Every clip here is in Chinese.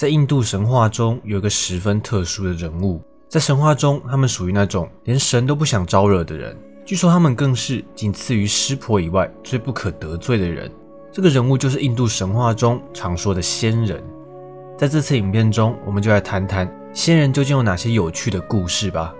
在印度神话中有一个十分特殊的人物，在神话中，他们属于那种连神都不想招惹的人。据说他们更是仅次于湿婆以外最不可得罪的人。这个人物就是印度神话中常说的仙人。在这次影片中，我们就来谈谈仙人究竟有哪些有趣的故事吧。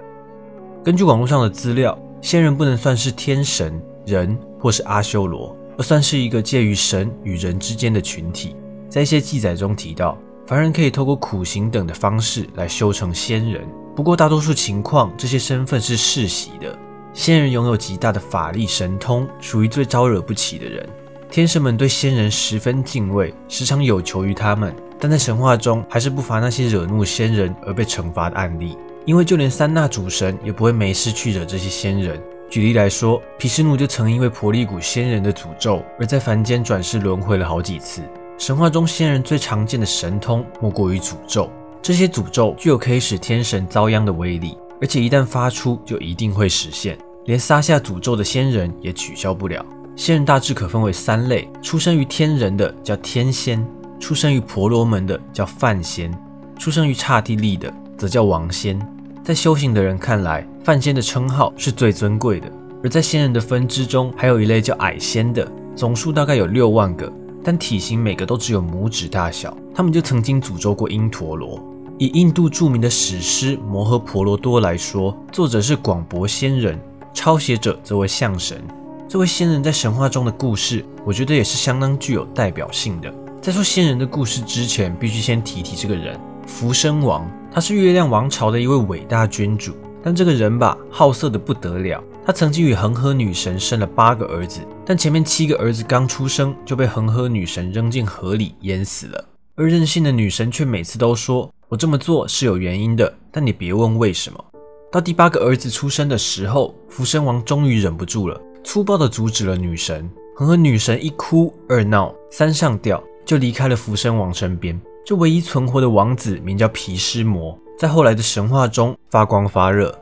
根据网络上的资料，仙人不能算是天神、人或是阿修罗，而算是一个介于神与人之间的群体。在一些记载中提到。凡人可以透过苦行等的方式来修成仙人，不过大多数情况，这些身份是世袭的。仙人拥有极大的法力神通，属于最招惹不起的人。天神们对仙人十分敬畏，时常有求于他们。但在神话中，还是不乏那些惹怒仙人而被惩罚的案例。因为就连三大主神也不会没事去惹这些仙人。举例来说，毗湿奴就曾因为婆利古仙人的诅咒，而在凡间转世轮回了好几次。神话中仙人最常见的神通莫过于诅咒，这些诅咒具有可以使天神遭殃的威力，而且一旦发出就一定会实现，连撒下诅咒的仙人也取消不了。仙人大致可分为三类：出生于天人的叫天仙，出生于婆罗门的叫梵仙，出生于刹帝利的则叫王仙。在修行的人看来，梵仙的称号是最尊贵的，而在仙人的分支中，还有一类叫矮仙的，总数大概有六万个。但体型每个都只有拇指大小，他们就曾经诅咒过因陀罗。以印度著名的史诗《摩诃婆罗多》来说，作者是广博仙人，抄写者则为象神。这位仙人在神话中的故事，我觉得也是相当具有代表性的。在说仙人的故事之前，必须先提提这个人——福生王。他是月亮王朝的一位伟大君主，但这个人吧，好色的不得了。他曾经与恒河女神生了八个儿子，但前面七个儿子刚出生就被恒河女神扔进河里淹死了。而任性的女神却每次都说：“我这么做是有原因的，但你别问为什么。”到第八个儿子出生的时候，福生王终于忍不住了，粗暴地阻止了女神。恒河女神一哭二闹三上吊，就离开了福生王身边。这唯一存活的王子名叫毗湿魔，在后来的神话中发光发热。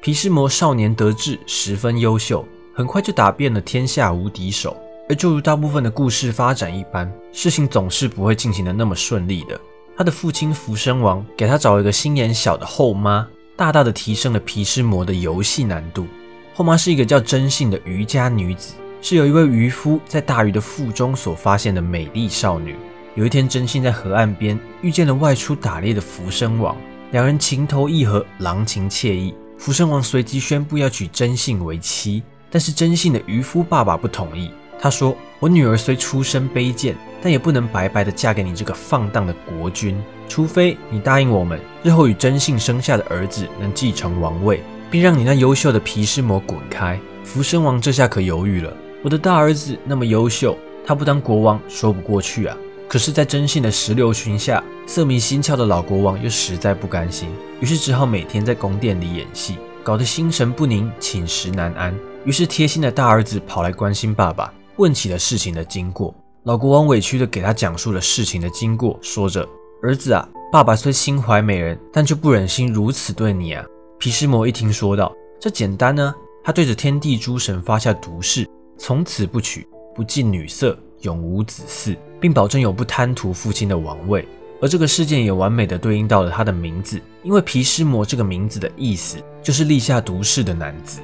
皮湿魔少年得志，十分优秀，很快就打遍了天下无敌手。而就如大部分的故事发展一般，事情总是不会进行的那么顺利的。他的父亲福生王给他找了一个心眼小的后妈，大大的提升了皮湿魔的游戏难度。后妈是一个叫真信的渔家女子，是有一位渔夫在大鱼的腹中所发现的美丽少女。有一天，真信在河岸边遇见了外出打猎的福生王，两人情投意合，郎情妾意。福生王随即宣布要娶真信为妻，但是真信的渔夫爸爸不同意。他说：“我女儿虽出身卑贱，但也不能白白的嫁给你这个放荡的国君，除非你答应我们，日后与真信生下的儿子能继承王位，并让你那优秀的毗湿魔滚开。”福生王这下可犹豫了：“我的大儿子那么优秀，他不当国王说不过去啊。”可是，在真信的石榴裙下，色迷心窍的老国王又实在不甘心，于是只好每天在宫殿里演戏，搞得心神不宁，寝食难安。于是，贴心的大儿子跑来关心爸爸，问起了事情的经过。老国王委屈地给他讲述了事情的经过，说着：“儿子啊，爸爸虽心怀美人，但却不忍心如此对你啊。”毗湿魔一听，说道：“这简单呢。”他对着天地诸神发下毒誓，从此不娶，不近女色。永无子嗣，并保证永不贪图父亲的王位。而这个事件也完美的对应到了他的名字，因为皮湿魔这个名字的意思就是立下毒誓的男子。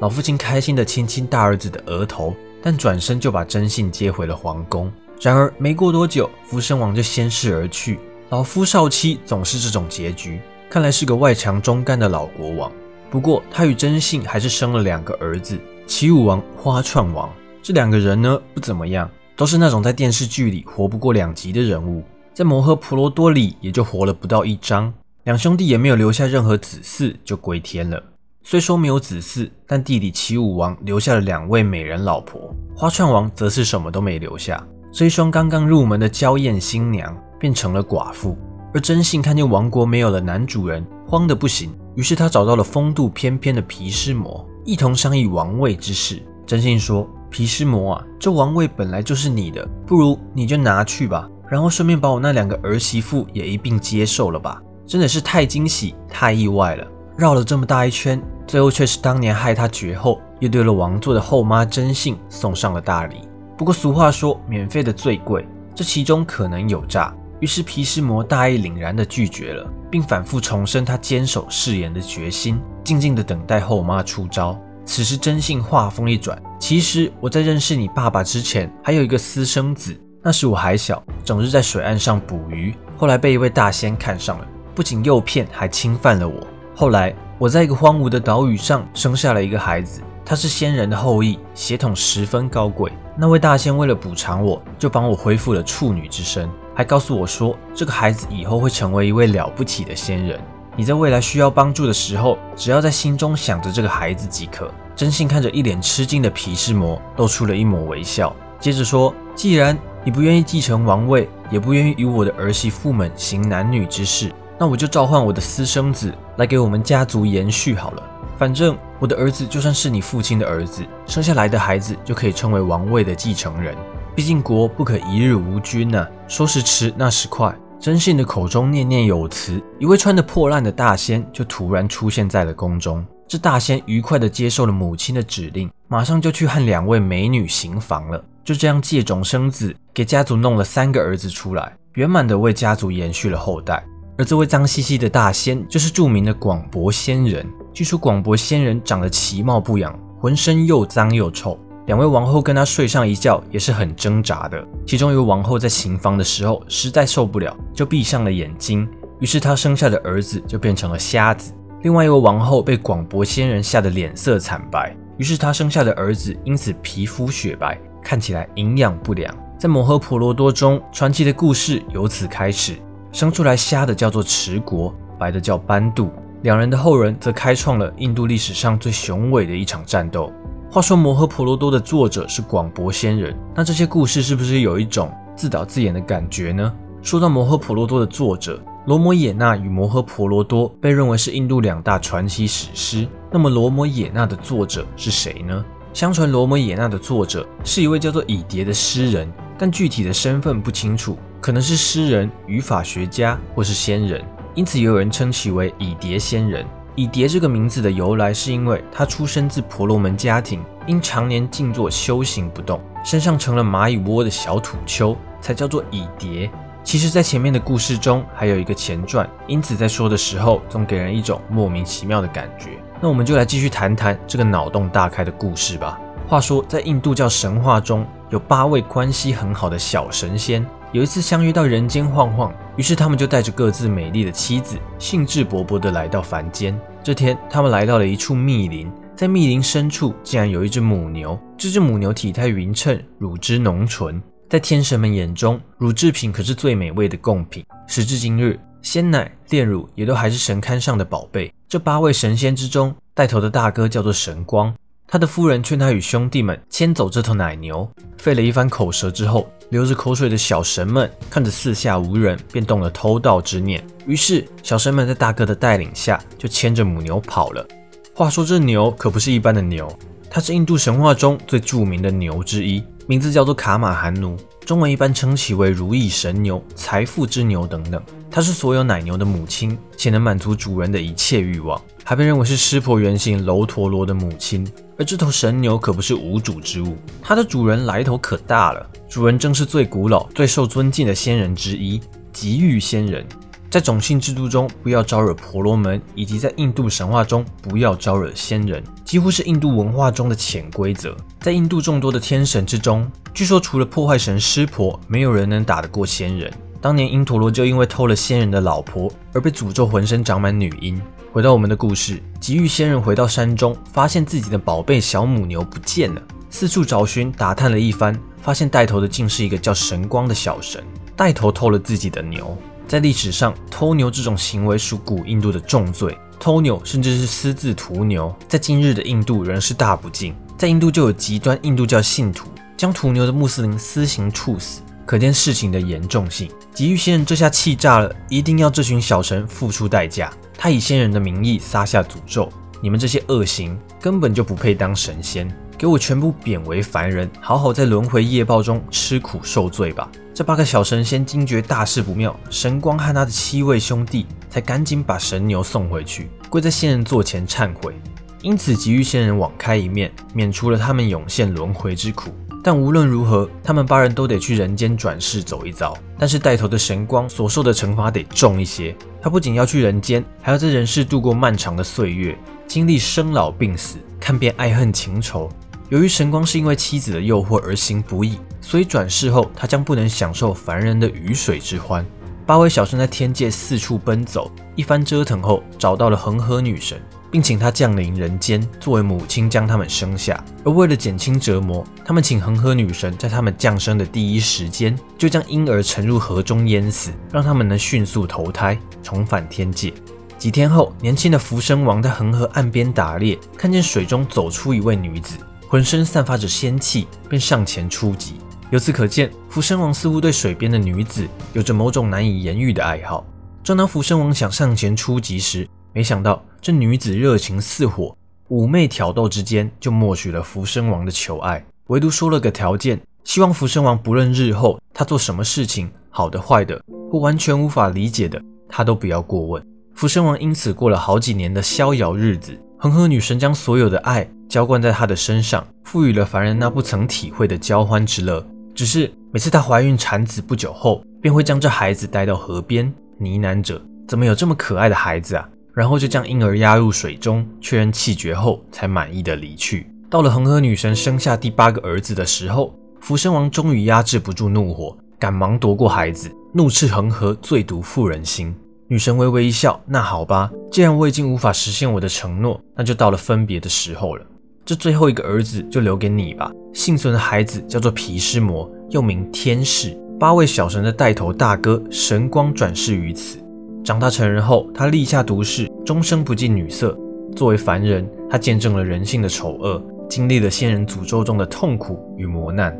老父亲开心的亲亲大儿子的额头，但转身就把真信接回了皇宫。然而没过多久，福生王就先逝而去。老夫少妻总是这种结局，看来是个外强中干的老国王。不过他与真信还是生了两个儿子：齐武王、花串王。这两个人呢，不怎么样。都是那种在电视剧里活不过两集的人物，在摩诃婆罗多里也就活了不到一章。两兄弟也没有留下任何子嗣，就归天了。虽说没有子嗣，但弟弟齐武王留下了两位美人老婆，花串王则是什么都没留下。这一双刚刚入门的娇艳新娘变成了寡妇。而真信看见王国没有了男主人，慌得不行。于是他找到了风度翩翩的毗湿魔，一同商议王位之事。真信说。毗湿魔啊，这王位本来就是你的，不如你就拿去吧，然后顺便把我那两个儿媳妇也一并接受了吧。真的是太惊喜，太意外了。绕了这么大一圈，最后却是当年害他绝后，又对了王座的后妈真信送上了大礼。不过俗话说，免费的最贵，这其中可能有诈。于是毗湿魔大义凛然地拒绝了，并反复重申他坚守誓言的决心，静静地等待后妈出招。此时真信话锋一转，其实我在认识你爸爸之前，还有一个私生子。那时我还小，整日在水岸上捕鱼，后来被一位大仙看上了，不仅诱骗，还侵犯了我。后来我在一个荒芜的岛屿上生下了一个孩子，他是仙人的后裔，血统十分高贵。那位大仙为了补偿我，就帮我恢复了处女之身，还告诉我说，这个孩子以后会成为一位了不起的仙人。你在未来需要帮助的时候，只要在心中想着这个孩子即可。真信看着一脸吃惊的毗湿魔，露出了一抹微笑，接着说：“既然你不愿意继承王位，也不愿意与我的儿媳妇们行男女之事，那我就召唤我的私生子来给我们家族延续好了。反正我的儿子就算是你父亲的儿子，生下来的孩子就可以称为王位的继承人。毕竟国不可一日无君呐。说时迟，那时快。”真信的口中念念有词，一位穿得破烂的大仙就突然出现在了宫中。这大仙愉快地接受了母亲的指令，马上就去和两位美女行房了。就这样借种生子，给家族弄了三个儿子出来，圆满地为家族延续了后代。而这位脏兮兮的大仙，就是著名的广博仙人。据说广博仙人长得其貌不扬，浑身又脏又臭。两位王后跟他睡上一觉也是很挣扎的。其中一位王后在行房的时候实在受不了，就闭上了眼睛。于是她生下的儿子就变成了瞎子。另外一位王后被广博仙人吓得脸色惨白，于是她生下的儿子因此皮肤雪白，看起来营养不良。在摩诃婆罗多中，传奇的故事由此开始。生出来瞎的叫做持国，白的叫班杜。两人的后人则开创了印度历史上最雄伟的一场战斗。话说《摩诃婆罗多》的作者是广博仙人，那这些故事是不是有一种自导自演的感觉呢？说到《摩诃婆罗多》的作者罗摩衍那与《摩诃婆罗多》被认为是印度两大传奇史诗，那么罗摩衍那的作者是谁呢？相传罗摩衍那的作者是一位叫做乙蝶的诗人，但具体的身份不清楚，可能是诗人、语法学家或是仙人，因此也有人称其为乙蝶仙人。乙蝶这个名字的由来，是因为他出生自婆罗门家庭，因常年静坐修行不动，身上成了蚂蚁窝的小土丘，才叫做乙蝶。其实，在前面的故事中还有一个前传，因此在说的时候总给人一种莫名其妙的感觉。那我们就来继续谈谈这个脑洞大开的故事吧。话说，在印度教神话中有八位关系很好的小神仙，有一次相约到人间晃晃。于是他们就带着各自美丽的妻子，兴致勃勃地来到凡间。这天，他们来到了一处密林，在密林深处竟然有一只母牛。这只母牛体态匀称，乳汁浓醇，在天神们眼中，乳制品可是最美味的贡品。时至今日，鲜奶、炼乳也都还是神龛上的宝贝。这八位神仙之中，带头的大哥叫做神光。他的夫人劝他与兄弟们牵走这头奶牛，费了一番口舌之后，流着口水的小神们看着四下无人，便动了偷盗之念。于是，小神们在大哥的带领下，就牵着母牛跑了。话说，这牛可不是一般的牛，它是印度神话中最著名的牛之一，名字叫做卡马汗奴，中文一般称其为如意神牛、财富之牛等等。它是所有奶牛的母亲，且能满足主人的一切欲望，还被认为是湿婆原型楼陀罗的母亲。而这头神牛可不是无主之物，它的主人来头可大了。主人正是最古老、最受尊敬的仙人之一——吉玉仙人。在种姓制度中，不要招惹婆罗门，以及在印度神话中，不要招惹仙人，几乎是印度文化中的潜规则。在印度众多的天神之中，据说除了破坏神湿婆，没有人能打得过仙人。当年因陀罗就因为偷了仙人的老婆，而被诅咒浑身长满女婴。回到我们的故事，吉玉仙人回到山中，发现自己的宝贝小母牛不见了，四处找寻，打探了一番，发现带头的竟是一个叫神光的小神，带头偷了自己的牛。在历史上，偷牛这种行为属古印度的重罪，偷牛甚至是私自屠牛，在今日的印度仍是大不敬。在印度就有极端印度教信徒将屠牛的穆斯林私刑处死，可见事情的严重性。极欲仙人这下气炸了，一定要这群小神付出代价。他以仙人的名义撒下诅咒：“你们这些恶行根本就不配当神仙，给我全部贬为凡人，好好在轮回业报中吃苦受罪吧！”这八个小神仙惊觉大事不妙，神光和他的七位兄弟才赶紧把神牛送回去，跪在仙人座前忏悔。因此，急欲仙人网开一面，免除了他们涌现轮回之苦。但无论如何，他们八人都得去人间转世走一遭。但是带头的神光所受的惩罚得重一些，他不仅要去人间，还要在人世度过漫长的岁月，经历生老病死，看遍爱恨情仇。由于神光是因为妻子的诱惑而行不义，所以转世后他将不能享受凡人的鱼水之欢。八位小生在天界四处奔走，一番折腾后，找到了恒河女神，并请她降临人间，作为母亲将他们生下。而为了减轻折磨，他们请恒河女神在他们降生的第一时间，就将婴儿沉入河中淹死，让他们能迅速投胎，重返天界。几天后，年轻的浮生王在恒河岸边打猎，看见水中走出一位女子，浑身散发着仙气，便上前出击。由此可见，福生王似乎对水边的女子有着某种难以言喻的爱好。正当福生王想上前出击时，没想到这女子热情似火，妩媚挑逗之间就默许了福生王的求爱，唯独说了个条件，希望福生王不论日后他做什么事情，好的坏的，或完全无法理解的，他都不要过问。福生王因此过了好几年的逍遥日子。恒河女神将所有的爱浇灌在他的身上，赋予了凡人那不曾体会的交欢之乐。只是每次她怀孕产子不久后，便会将这孩子带到河边，呢喃着：“怎么有这么可爱的孩子啊？”然后就将婴儿压入水中，确认气绝后，才满意的离去。到了恒河女神生下第八个儿子的时候，福生王终于压制不住怒火，赶忙夺过孩子，怒斥恒河最毒妇人心。女神微微一笑：“那好吧，既然我已经无法实现我的承诺，那就到了分别的时候了。”这最后一个儿子就留给你吧。幸存的孩子叫做皮湿魔，又名天使。八位小神的带头大哥神光转世于此。长大成人后，他立下毒誓，终生不近女色。作为凡人，他见证了人性的丑恶，经历了仙人诅咒中的痛苦与磨难。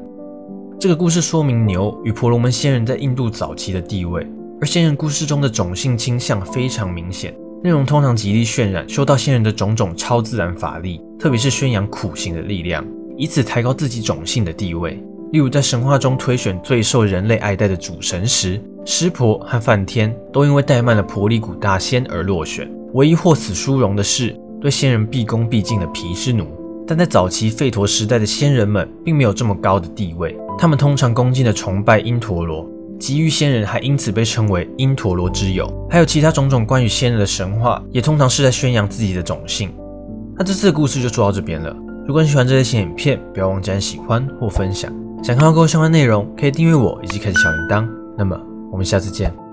这个故事说明牛与婆罗门仙人在印度早期的地位，而仙人故事中的种姓倾向非常明显。内容通常极力渲染修道仙人的种种超自然法力，特别是宣扬苦行的力量，以此抬高自己种姓的地位。例如，在神话中推选最受人类爱戴的主神时，湿婆和梵天都因为怠慢了婆利古大仙而落选。唯一获此殊荣的是对仙人毕恭毕敬的毗湿奴。但在早期吠陀时代的仙人们并没有这么高的地位，他们通常恭敬地崇拜因陀罗。极欲仙人还因此被称为因陀罗之友，还有其他种种关于仙人的神话，也通常是在宣扬自己的种姓。那这次的故事就说到这边了。如果你喜欢这类型影片，不要忘记按喜欢或分享。想看到更多相关内容，可以订阅我以及开启小铃铛。那么我们下次见。